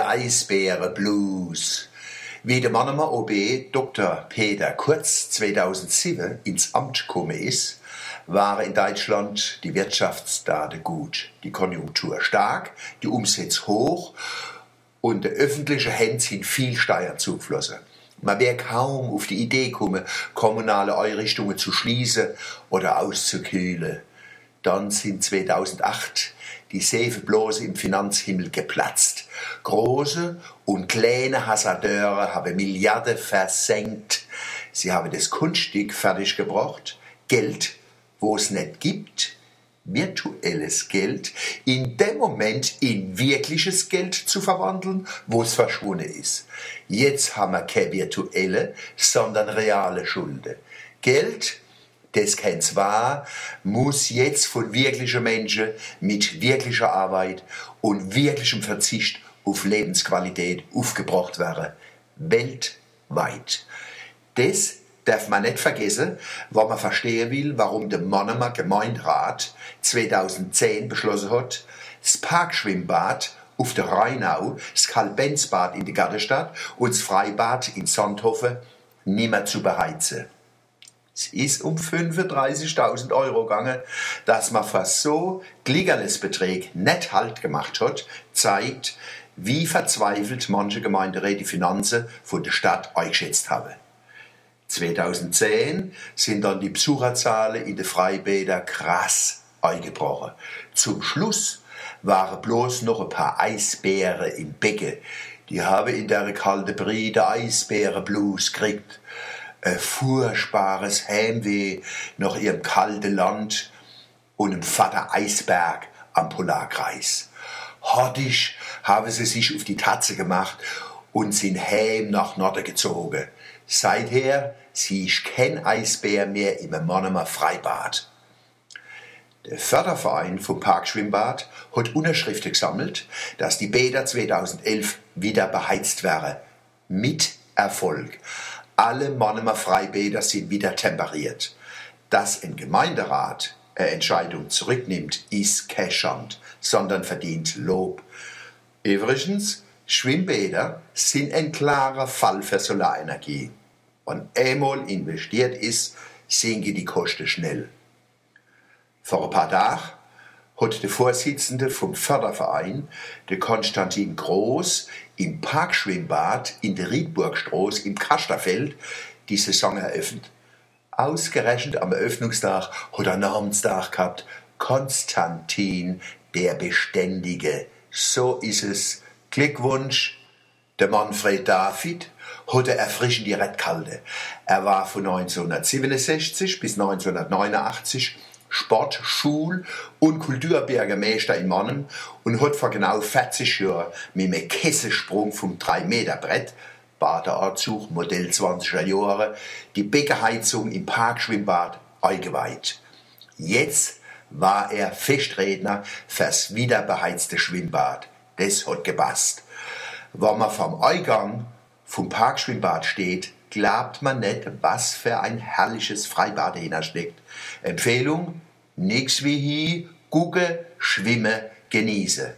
Der Eisbäre Blues. Wie der Mannemer OB Dr. Peter Kurz 2007 ins Amt gekommen ist, waren in Deutschland die Wirtschaftsdaten gut, die Konjunktur stark, die Umsätze hoch und der öffentliche Hand sind viel Steuern zugeflossen. Man wäre kaum auf die Idee gekommen, kommunale Einrichtungen zu schließen oder auszukühlen. Dann sind 2008 die bloß im Finanzhimmel geplatzt. Große und kleine Hasardeure haben Milliarden versenkt. Sie haben das Kunststück fertiggebracht, Geld, wo es nicht gibt, virtuelles Geld, in dem Moment in wirkliches Geld zu verwandeln, wo es verschwunden ist. Jetzt haben wir keine virtuelle, sondern reale Schulden. Geld, das kein war, muss jetzt von wirklichen Menschen mit wirklicher Arbeit und wirklichem Verzicht auf Lebensqualität aufgebracht werden. Weltweit. Das darf man nicht vergessen, wenn man verstehen will, warum der Monomer Gemeinderat 2010 beschlossen hat, das Parkschwimmbad auf der Rheinau, das Karl-Benz-Bad in der Gartenstadt und das Freibad in Sonthofen mehr zu beheizen. Es ist um 35.000 Euro gegangen, dass man für so gligerles Beträg nicht Halt gemacht hat, zeigt, wie verzweifelt manche Gemeinderäte die Finanzen von der Stadt eingeschätzt haben. 2010 sind dann die Besucherzahlen in den Freibädern krass eingebrochen. Zum Schluss waren bloß noch ein paar Eisbären im Becken. Die haben in der kalten Brie der Eisbärenblues gekriegt. Ein furchtbares Heimweh nach ihrem kalten Land und einem Vater Eisberg am Polarkreis. Hortisch haben sie sich auf die Tatze gemacht und sind heim nach Norden gezogen. Seither sieh ich kein Eisbär mehr im Monomer Freibad. Der Förderverein vom Parkschwimmbad hat Unterschriften gesammelt, dass die Bäder 2011 wieder beheizt wären. Mit Erfolg. Alle Monomer Freibäder sind wieder temperiert. Dass ein Gemeinderat eine Entscheidung zurücknimmt, ist kein Schand, sondern verdient Lob. Übrigens, Schwimmbäder sind ein klarer Fall für Solarenergie. Wenn einmal investiert ist, sinken die Kosten schnell. Vor ein paar Tagen hat der Vorsitzende vom Förderverein, der Konstantin Groß, im Parkschwimmbad in der Riedburgstraße im Kasterfeld die Saison eröffnet. Ausgerechnet am Eröffnungstag hat er Namenstag gehabt. Konstantin, der Beständige. So ist es. Glückwunsch, der Manfred David hat er erfrischend die Redkalte. Er war von 1967 bis 1989 Sport-, Schul- und Kulturbürgermeister in Mannem und hat vor genau 40 Jahren mit einem Kesselsprung vom 3-Meter-Brett Badeanzug, Modell 20er Jahre, die Beckenheizung im Parkschwimmbad eingeweiht. Jetzt war er Festredner fürs wiederbeheizte Schwimmbad. Das hat gepasst. Wenn man vom Eingang vom Parkschwimmbad steht, glaubt man nicht, was für ein herrliches Freibad dahinter steckt. Empfehlung, nix wie hier, gucke, schwimme, genieße.